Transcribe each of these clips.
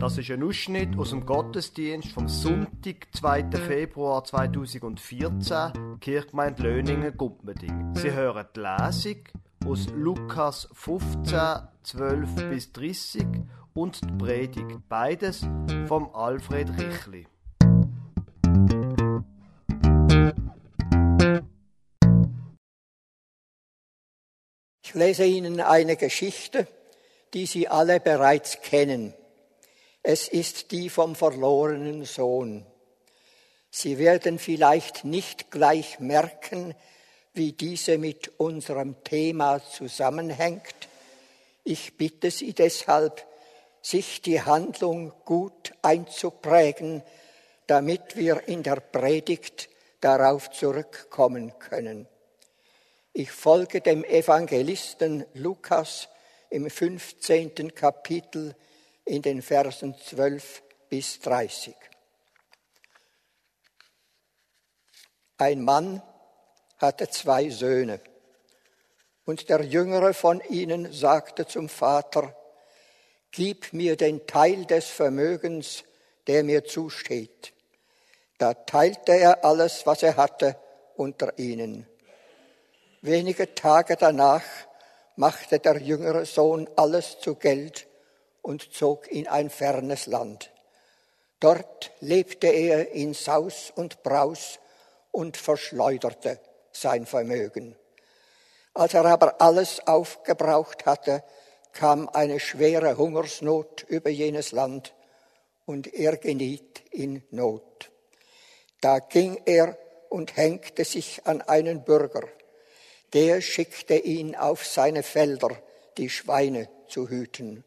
Das ist ein Ausschnitt aus dem Gottesdienst vom Sonntag, 2. Februar 2014, Kirchgemeinde Löningen, Gumpmeding. Sie hören die Lesung aus Lukas 15, 12 bis 30 und die Predigt, beides vom Alfred Richli. Ich lese Ihnen eine Geschichte, die Sie alle bereits kennen. Es ist die vom verlorenen Sohn. Sie werden vielleicht nicht gleich merken, wie diese mit unserem Thema zusammenhängt. Ich bitte Sie deshalb, sich die Handlung gut einzuprägen, damit wir in der Predigt darauf zurückkommen können. Ich folge dem Evangelisten Lukas im 15. Kapitel in den Versen 12 bis 30. Ein Mann hatte zwei Söhne, und der jüngere von ihnen sagte zum Vater, Gib mir den Teil des Vermögens, der mir zusteht. Da teilte er alles, was er hatte, unter ihnen. Wenige Tage danach machte der jüngere Sohn alles zu Geld und zog in ein fernes Land. Dort lebte er in Saus und Braus und verschleuderte sein Vermögen. Als er aber alles aufgebraucht hatte, kam eine schwere Hungersnot über jenes Land und er geniet in Not. Da ging er und hängte sich an einen Bürger. Der schickte ihn auf seine Felder, die Schweine zu hüten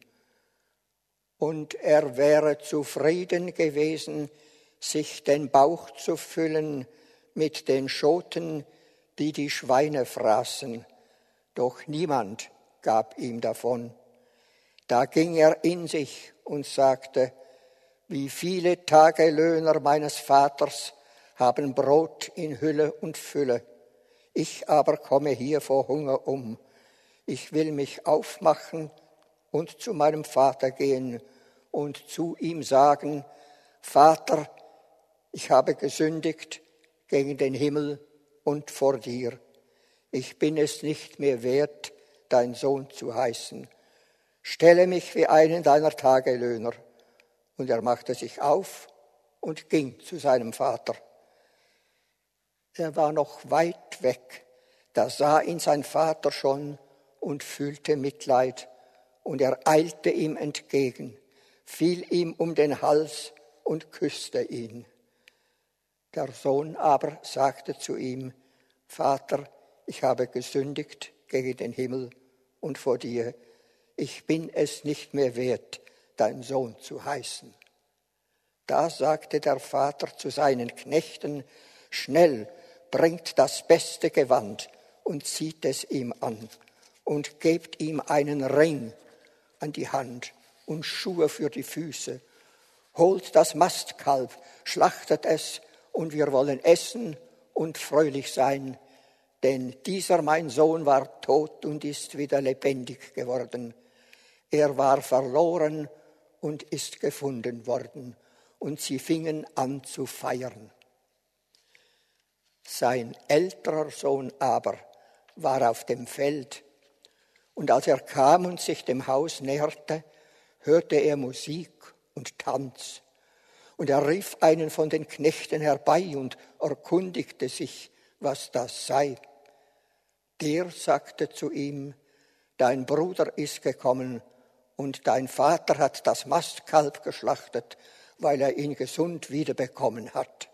und er wäre zufrieden gewesen, sich den Bauch zu füllen mit den Schoten, die die Schweine fraßen, doch niemand gab ihm davon. Da ging er in sich und sagte, wie viele Tagelöhner meines Vaters haben Brot in Hülle und Fülle. Ich aber komme hier vor Hunger um. Ich will mich aufmachen und zu meinem Vater gehen und zu ihm sagen, Vater, ich habe gesündigt gegen den Himmel und vor dir. Ich bin es nicht mehr wert, dein Sohn zu heißen. Stelle mich wie einen deiner Tagelöhner. Und er machte sich auf und ging zu seinem Vater. Er war noch weit weg, da sah ihn sein Vater schon und fühlte Mitleid, und er eilte ihm entgegen fiel ihm um den Hals und küsste ihn. Der Sohn aber sagte zu ihm, Vater, ich habe gesündigt gegen den Himmel und vor dir, ich bin es nicht mehr wert, dein Sohn zu heißen. Da sagte der Vater zu seinen Knechten, schnell bringt das beste Gewand und zieht es ihm an und gebt ihm einen Ring an die Hand und Schuhe für die Füße. Holt das Mastkalb, schlachtet es, und wir wollen essen und fröhlich sein, denn dieser mein Sohn war tot und ist wieder lebendig geworden. Er war verloren und ist gefunden worden, und sie fingen an zu feiern. Sein älterer Sohn aber war auf dem Feld, und als er kam und sich dem Haus näherte, hörte er Musik und Tanz. Und er rief einen von den Knechten herbei und erkundigte sich, was das sei. Der sagte zu ihm, dein Bruder ist gekommen und dein Vater hat das Mastkalb geschlachtet, weil er ihn gesund wiederbekommen hat.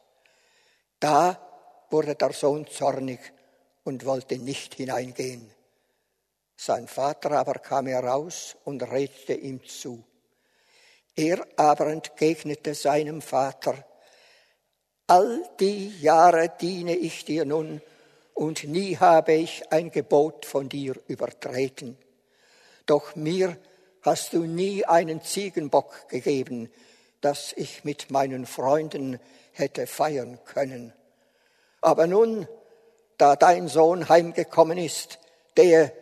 Da wurde der Sohn zornig und wollte nicht hineingehen. Sein Vater aber kam heraus und redete ihm zu. Er aber entgegnete seinem Vater, all die Jahre diene ich dir nun, und nie habe ich ein Gebot von dir übertreten. Doch mir hast du nie einen Ziegenbock gegeben, dass ich mit meinen Freunden hätte feiern können. Aber nun, da dein Sohn heimgekommen ist, der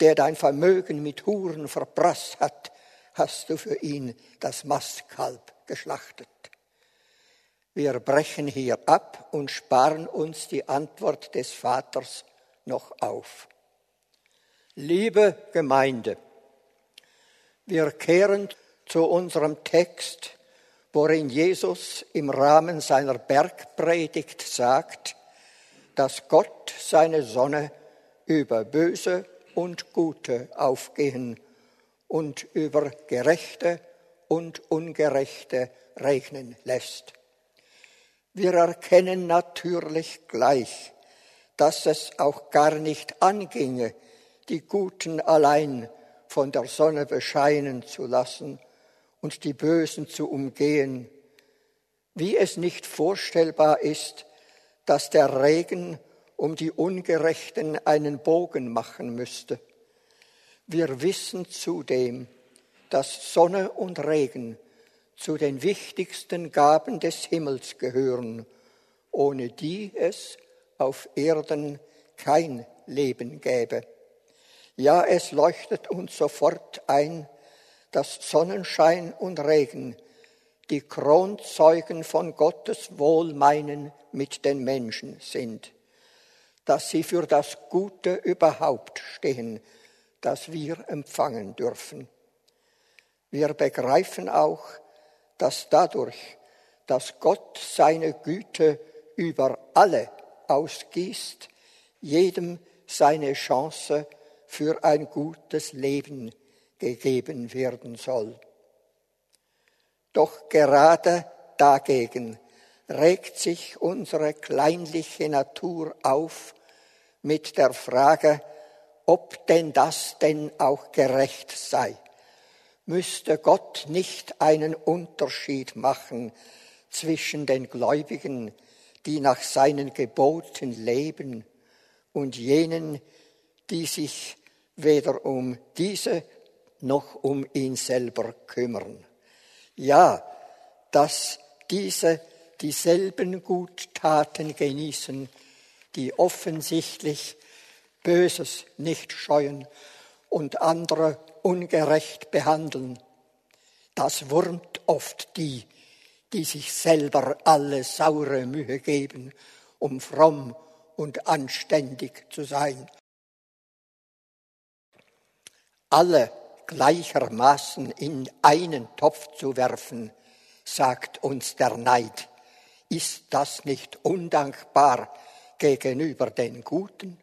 der dein Vermögen mit Huren verprasst hat, hast du für ihn das Mastkalb geschlachtet. Wir brechen hier ab und sparen uns die Antwort des Vaters noch auf. Liebe Gemeinde, wir kehren zu unserem Text, worin Jesus im Rahmen seiner Bergpredigt sagt, dass Gott seine Sonne über Böse und Gute aufgehen und über Gerechte und Ungerechte regnen lässt. Wir erkennen natürlich gleich, dass es auch gar nicht anginge, die Guten allein von der Sonne bescheinen zu lassen und die Bösen zu umgehen, wie es nicht vorstellbar ist, dass der Regen um die Ungerechten einen Bogen machen müsste. Wir wissen zudem, dass Sonne und Regen zu den wichtigsten Gaben des Himmels gehören, ohne die es auf Erden kein Leben gäbe. Ja, es leuchtet uns sofort ein, dass Sonnenschein und Regen die Kronzeugen von Gottes Wohlmeinen mit den Menschen sind, dass sie für das Gute überhaupt stehen, das wir empfangen dürfen. Wir begreifen auch, dass dadurch, dass Gott seine Güte über alle ausgießt, jedem seine Chance für ein gutes Leben gegeben werden soll. Doch gerade dagegen regt sich unsere kleinliche Natur auf mit der Frage, ob denn das denn auch gerecht sei. Müsste Gott nicht einen Unterschied machen zwischen den Gläubigen, die nach seinen Geboten leben, und jenen, die sich weder um diese noch um ihn selber kümmern. Ja, dass diese dieselben Guttaten genießen, die offensichtlich Böses nicht scheuen und andere ungerecht behandeln. Das wurmt oft die, die sich selber alle saure Mühe geben, um fromm und anständig zu sein alle gleichermaßen in einen Topf zu werfen, sagt uns der Neid. Ist das nicht undankbar gegenüber den Guten?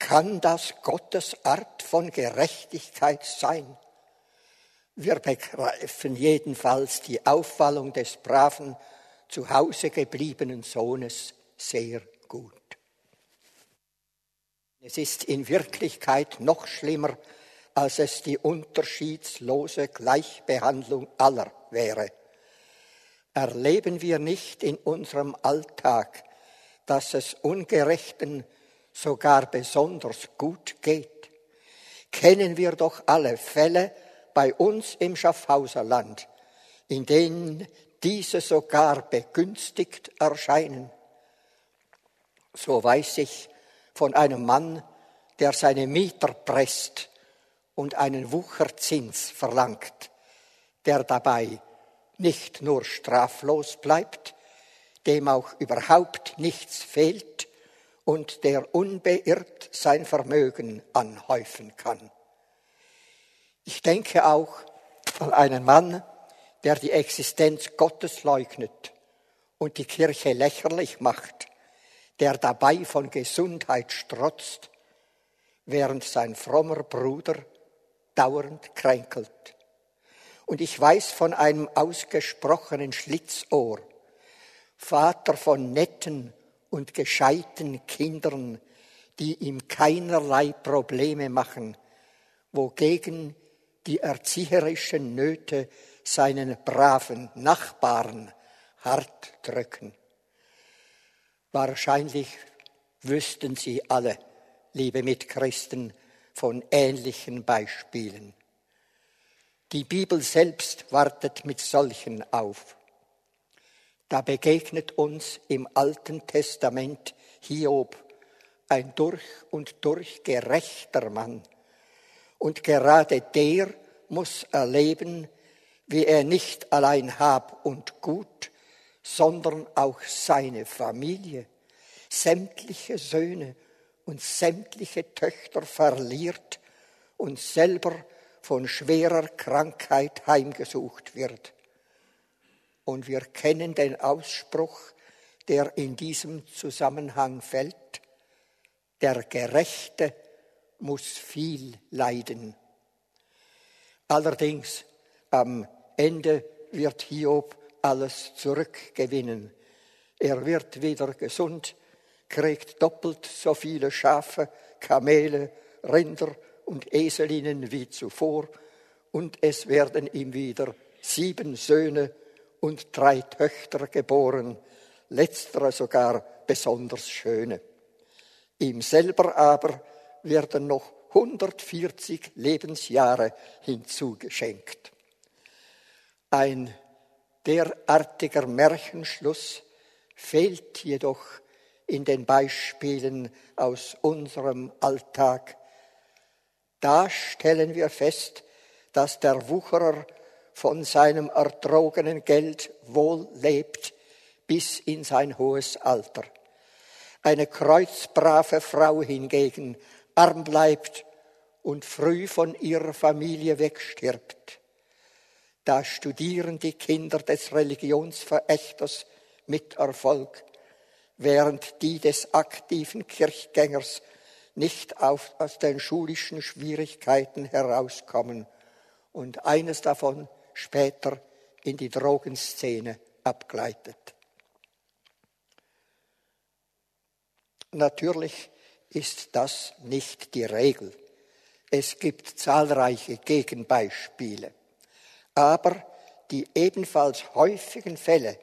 Kann das Gottes Art von Gerechtigkeit sein? Wir begreifen jedenfalls die Auffallung des braven, zu Hause gebliebenen Sohnes sehr gut. Es ist in Wirklichkeit noch schlimmer, als es die unterschiedslose Gleichbehandlung aller wäre. Erleben wir nicht in unserem Alltag, dass es Ungerechten sogar besonders gut geht? Kennen wir doch alle Fälle bei uns im Schaffhauserland, in denen diese sogar begünstigt erscheinen. So weiß ich von einem Mann, der seine Mieter presst und einen Wucherzins verlangt, der dabei nicht nur straflos bleibt, dem auch überhaupt nichts fehlt und der unbeirrt sein Vermögen anhäufen kann. Ich denke auch an einen Mann, der die Existenz Gottes leugnet und die Kirche lächerlich macht, der dabei von Gesundheit strotzt, während sein frommer Bruder dauernd kränkelt. Und ich weiß von einem ausgesprochenen Schlitzohr, Vater von netten und gescheiten Kindern, die ihm keinerlei Probleme machen, wogegen die erzieherischen Nöte seinen braven Nachbarn hart drücken. Wahrscheinlich wüssten Sie alle, liebe Mitchristen, von ähnlichen Beispielen. Die Bibel selbst wartet mit solchen auf. Da begegnet uns im Alten Testament Hiob, ein durch und durch gerechter Mann. Und gerade der muss erleben, wie er nicht allein Hab und Gut, sondern auch seine Familie, sämtliche Söhne und sämtliche Töchter verliert und selber von schwerer Krankheit heimgesucht wird. Und wir kennen den Ausspruch, der in diesem Zusammenhang fällt, der Gerechte muss viel leiden. Allerdings am Ende wird Hiob alles zurückgewinnen. Er wird wieder gesund, kriegt doppelt so viele Schafe, Kamele, Rinder und Eselinnen wie zuvor, und es werden ihm wieder sieben Söhne und drei Töchter geboren, letztere sogar besonders schöne. Ihm selber aber werden noch 140 Lebensjahre hinzugeschenkt. Ein derartiger Märchenschluss fehlt jedoch in den Beispielen aus unserem Alltag. Da stellen wir fest, dass der Wucherer von seinem ertrogenen Geld wohl lebt bis in sein hohes Alter. Eine kreuzbrave Frau hingegen arm bleibt und früh von ihrer Familie wegstirbt. Da studieren die Kinder des Religionsverächters mit Erfolg, während die des aktiven Kirchgängers nicht auf, aus den schulischen Schwierigkeiten herauskommen und eines davon später in die Drogenszene abgleitet. Natürlich ist das nicht die Regel. Es gibt zahlreiche Gegenbeispiele. Aber die ebenfalls häufigen Fälle,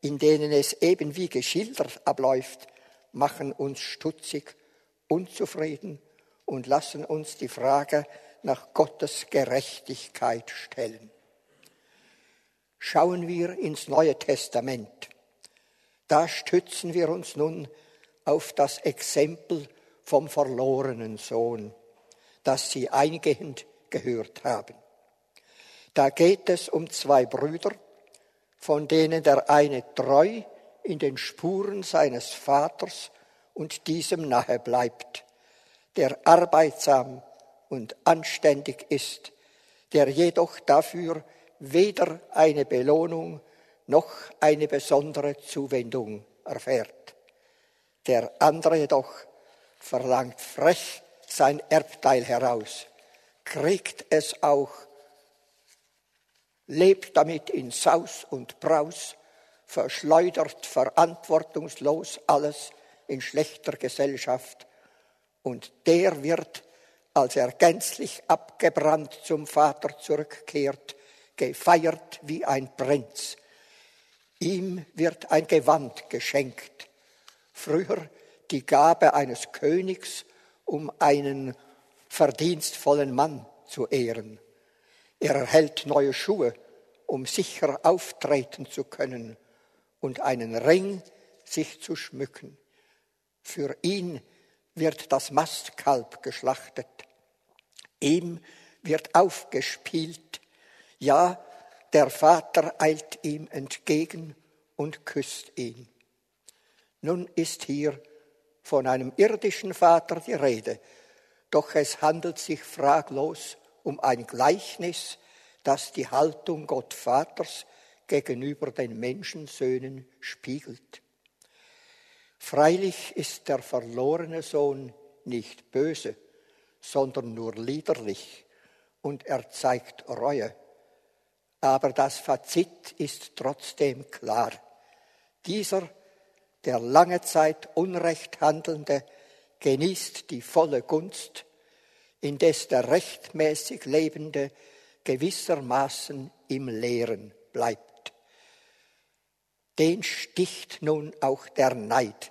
in denen es eben wie geschildert abläuft, machen uns stutzig, unzufrieden und lassen uns die Frage nach Gottes Gerechtigkeit stellen. Schauen wir ins Neue Testament. Da stützen wir uns nun auf das Exempel vom verlorenen Sohn, das Sie eingehend gehört haben. Da geht es um zwei Brüder, von denen der eine treu in den Spuren seines Vaters und diesem nahe bleibt, der arbeitsam und anständig ist, der jedoch dafür weder eine Belohnung noch eine besondere Zuwendung erfährt. Der andere jedoch verlangt frech sein Erbteil heraus, kriegt es auch, lebt damit in Saus und Braus, verschleudert verantwortungslos alles in schlechter Gesellschaft und der wird, als er gänzlich abgebrannt zum Vater zurückkehrt, gefeiert wie ein Prinz. Ihm wird ein Gewand geschenkt, früher die Gabe eines Königs, um einen verdienstvollen Mann zu ehren. Er erhält neue Schuhe, um sicher auftreten zu können und einen Ring, sich zu schmücken. Für ihn wird das Mastkalb geschlachtet. Ihm wird aufgespielt. Ja, der Vater eilt ihm entgegen und küsst ihn. Nun ist hier von einem irdischen Vater die Rede, doch es handelt sich fraglos um ein Gleichnis, das die Haltung Gott Vaters gegenüber den Menschensöhnen spiegelt. Freilich ist der verlorene Sohn nicht böse, sondern nur liederlich und er zeigt Reue. Aber das Fazit ist trotzdem klar. Dieser der lange Zeit Unrecht Handelnde genießt die volle Gunst, indes der rechtmäßig Lebende gewissermaßen im Leeren bleibt. Den sticht nun auch der Neid,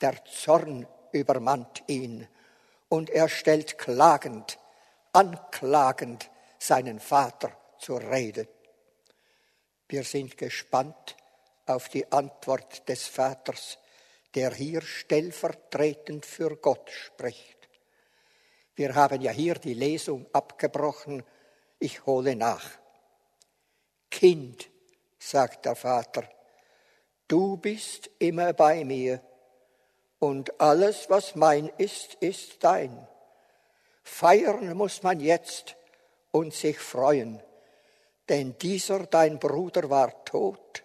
der Zorn übermannt ihn, und er stellt klagend, anklagend seinen Vater zur Rede. Wir sind gespannt, auf die Antwort des Vaters, der hier stellvertretend für Gott spricht. Wir haben ja hier die Lesung abgebrochen, ich hole nach. Kind, sagt der Vater, du bist immer bei mir und alles, was mein ist, ist dein. Feiern muss man jetzt und sich freuen, denn dieser dein Bruder war tot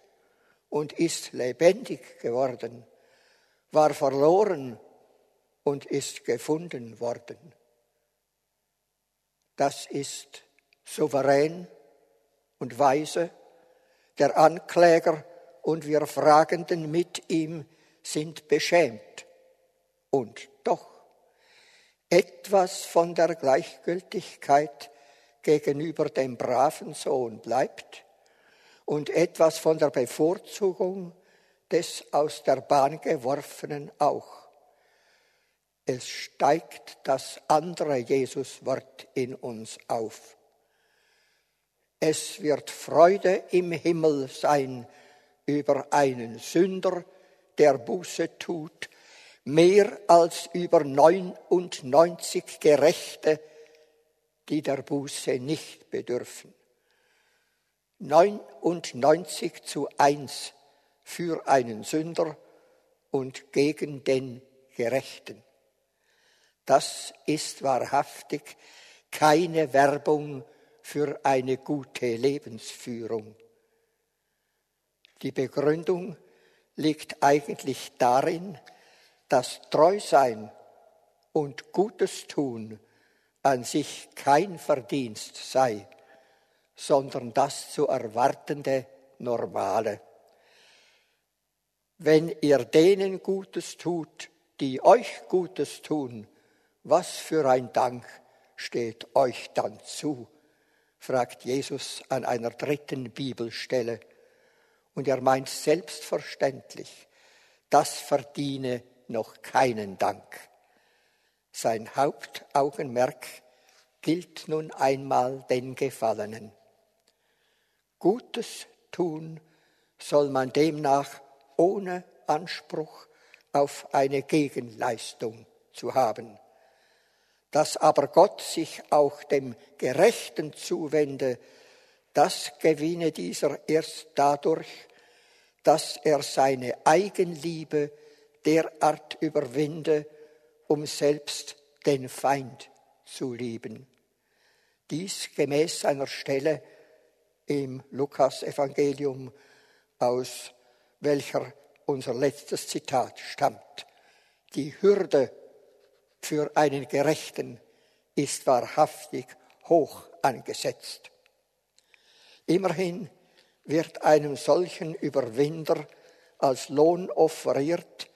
und ist lebendig geworden, war verloren und ist gefunden worden. Das ist souverän und weise. Der Ankläger und wir Fragenden mit ihm sind beschämt. Und doch etwas von der Gleichgültigkeit gegenüber dem braven Sohn bleibt und etwas von der Bevorzugung des aus der Bahn geworfenen auch. Es steigt das andere Jesuswort in uns auf. Es wird Freude im Himmel sein über einen Sünder, der Buße tut, mehr als über 99 Gerechte, die der Buße nicht bedürfen. 99 zu 1 für einen Sünder und gegen den Gerechten. Das ist wahrhaftig keine Werbung für eine gute Lebensführung. Die Begründung liegt eigentlich darin, dass Treusein und Gutes tun an sich kein Verdienst sei, sondern das zu erwartende Normale. Wenn ihr denen Gutes tut, die euch Gutes tun, was für ein Dank steht euch dann zu? fragt Jesus an einer dritten Bibelstelle. Und er meint selbstverständlich, das verdiene noch keinen Dank. Sein Hauptaugenmerk gilt nun einmal den Gefallenen. Gutes tun soll man demnach ohne Anspruch auf eine Gegenleistung zu haben dass aber Gott sich auch dem Gerechten zuwende, das gewinne dieser erst dadurch, dass er seine Eigenliebe derart überwinde, um selbst den Feind zu lieben. Dies gemäß einer Stelle im Lukas-Evangelium, aus welcher unser letztes Zitat stammt. Die Hürde für einen Gerechten ist wahrhaftig hoch angesetzt. Immerhin wird einem solchen Überwinder als Lohn offeriert,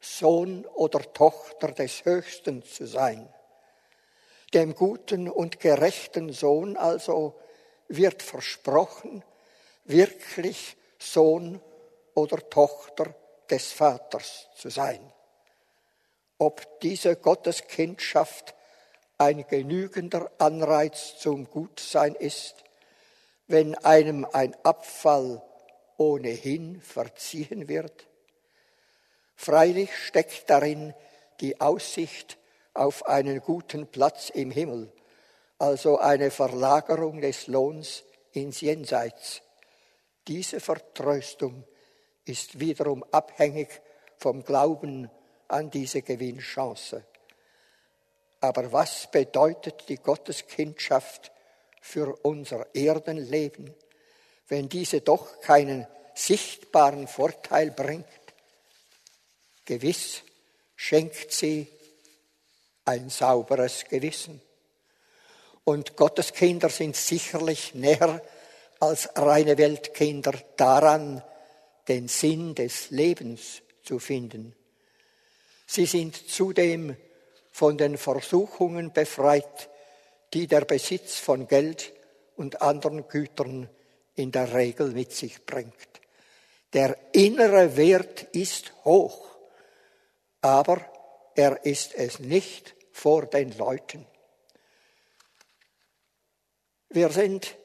Sohn oder Tochter des Höchsten zu sein. Dem guten und gerechten Sohn also wird versprochen, wirklich Sohn oder Tochter des Vaters zu sein ob diese Gotteskindschaft ein genügender Anreiz zum Gutsein ist, wenn einem ein Abfall ohnehin verziehen wird? Freilich steckt darin die Aussicht auf einen guten Platz im Himmel, also eine Verlagerung des Lohns ins Jenseits. Diese Vertröstung ist wiederum abhängig vom Glauben an diese Gewinnchance. Aber was bedeutet die Gotteskindschaft für unser Erdenleben, wenn diese doch keinen sichtbaren Vorteil bringt? Gewiss schenkt sie ein sauberes Gewissen. Und Gottes Kinder sind sicherlich näher als reine Weltkinder daran, den Sinn des Lebens zu finden. Sie sind zudem von den Versuchungen befreit, die der Besitz von Geld und anderen Gütern in der Regel mit sich bringt. Der innere Wert ist hoch, aber er ist es nicht vor den Leuten. Wir sind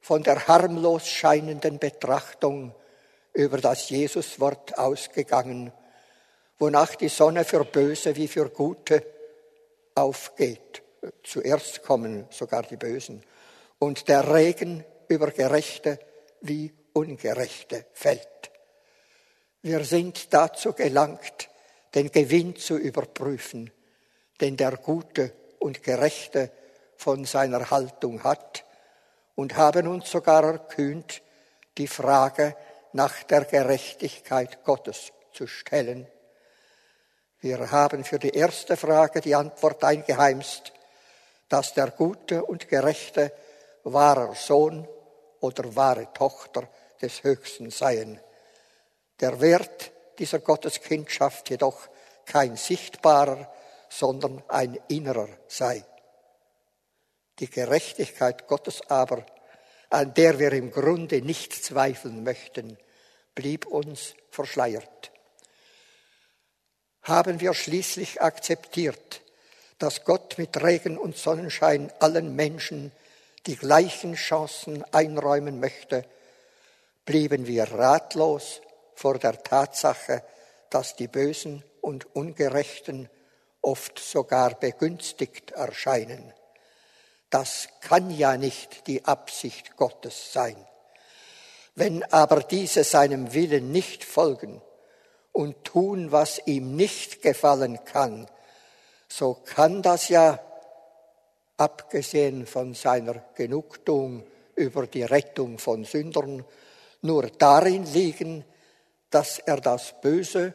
von der harmlos scheinenden Betrachtung über das Jesuswort ausgegangen wonach die Sonne für Böse wie für Gute aufgeht. Zuerst kommen sogar die Bösen und der Regen über Gerechte wie Ungerechte fällt. Wir sind dazu gelangt, den Gewinn zu überprüfen, den der Gute und Gerechte von seiner Haltung hat und haben uns sogar erkühnt, die Frage nach der Gerechtigkeit Gottes zu stellen. Wir haben für die erste Frage die Antwort eingeheimst, dass der Gute und Gerechte wahrer Sohn oder wahre Tochter des Höchsten seien. Der Wert dieser Gotteskindschaft jedoch kein sichtbarer, sondern ein innerer sei. Die Gerechtigkeit Gottes aber, an der wir im Grunde nicht zweifeln möchten, blieb uns verschleiert. Haben wir schließlich akzeptiert, dass Gott mit Regen und Sonnenschein allen Menschen die gleichen Chancen einräumen möchte, blieben wir ratlos vor der Tatsache, dass die Bösen und Ungerechten oft sogar begünstigt erscheinen. Das kann ja nicht die Absicht Gottes sein. Wenn aber diese seinem Willen nicht folgen und tun, was ihm nicht gefallen kann, so kann das ja, abgesehen von seiner Genugtuung über die Rettung von Sündern, nur darin liegen, dass er das Böse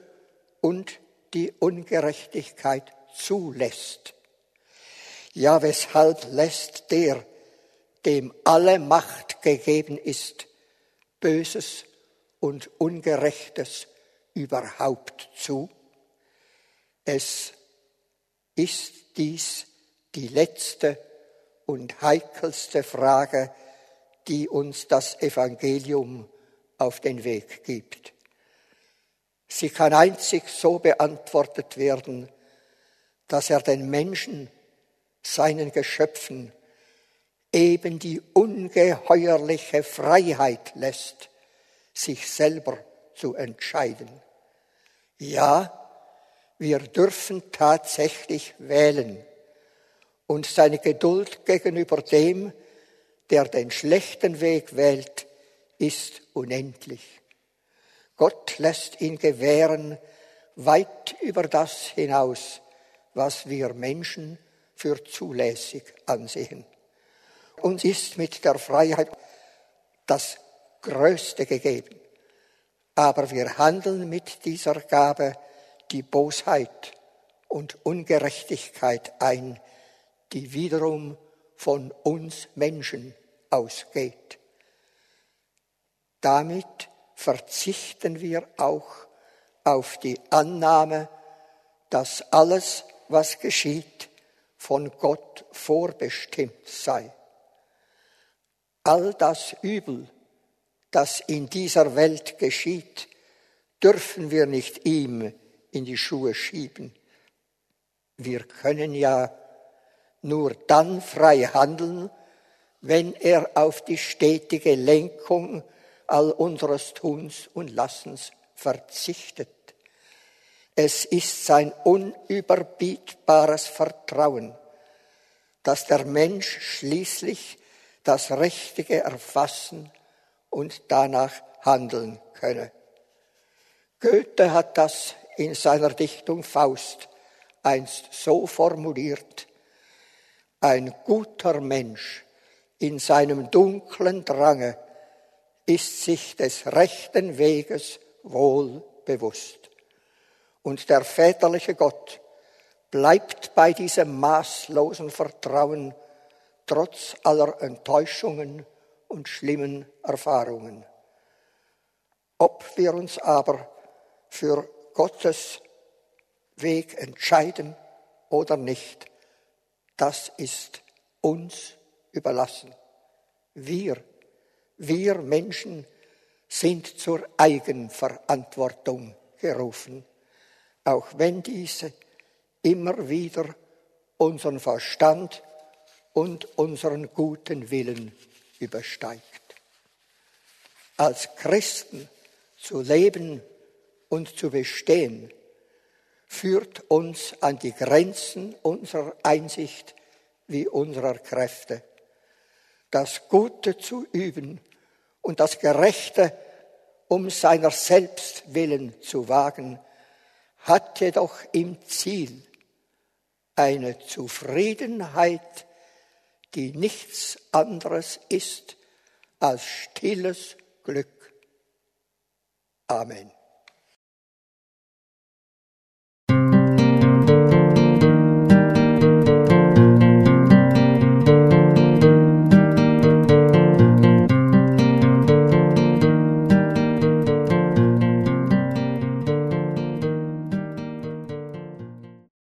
und die Ungerechtigkeit zulässt. Ja, weshalb lässt der, dem alle Macht gegeben ist, Böses und Ungerechtes überhaupt zu? Es ist dies die letzte und heikelste Frage, die uns das Evangelium auf den Weg gibt. Sie kann einzig so beantwortet werden, dass er den Menschen, seinen Geschöpfen, eben die ungeheuerliche Freiheit lässt, sich selber zu entscheiden. Ja, wir dürfen tatsächlich wählen und seine Geduld gegenüber dem, der den schlechten Weg wählt, ist unendlich. Gott lässt ihn gewähren weit über das hinaus, was wir Menschen für zulässig ansehen. Uns ist mit der Freiheit das Größte gegeben, aber wir handeln mit dieser Gabe die Bosheit und Ungerechtigkeit ein, die wiederum von uns Menschen ausgeht. Damit verzichten wir auch auf die Annahme, dass alles, was geschieht, von Gott vorbestimmt sei. All das Übel, das in dieser Welt geschieht, dürfen wir nicht ihm in die Schuhe schieben. Wir können ja nur dann frei handeln, wenn er auf die stetige Lenkung all unseres Tuns und Lassens verzichtet. Es ist sein unüberbietbares Vertrauen, dass der Mensch schließlich das Richtige erfassen und danach handeln könne. Goethe hat das in seiner Dichtung Faust einst so formuliert, ein guter Mensch in seinem dunklen Drange ist sich des rechten Weges wohl bewusst. Und der väterliche Gott bleibt bei diesem maßlosen Vertrauen trotz aller Enttäuschungen und schlimmen Erfahrungen. Ob wir uns aber für Gottes Weg entscheiden oder nicht, das ist uns überlassen. Wir wir Menschen sind zur Eigenverantwortung gerufen, auch wenn diese immer wieder unseren Verstand und unseren guten Willen übersteigt. Als Christen zu leben und zu bestehen, führt uns an die Grenzen unserer Einsicht wie unserer Kräfte. das Gute zu üben und das Gerechte um seiner selbst willen zu wagen, hat jedoch im Ziel eine Zufriedenheit, die nichts anderes ist als stilles Glück. Amen.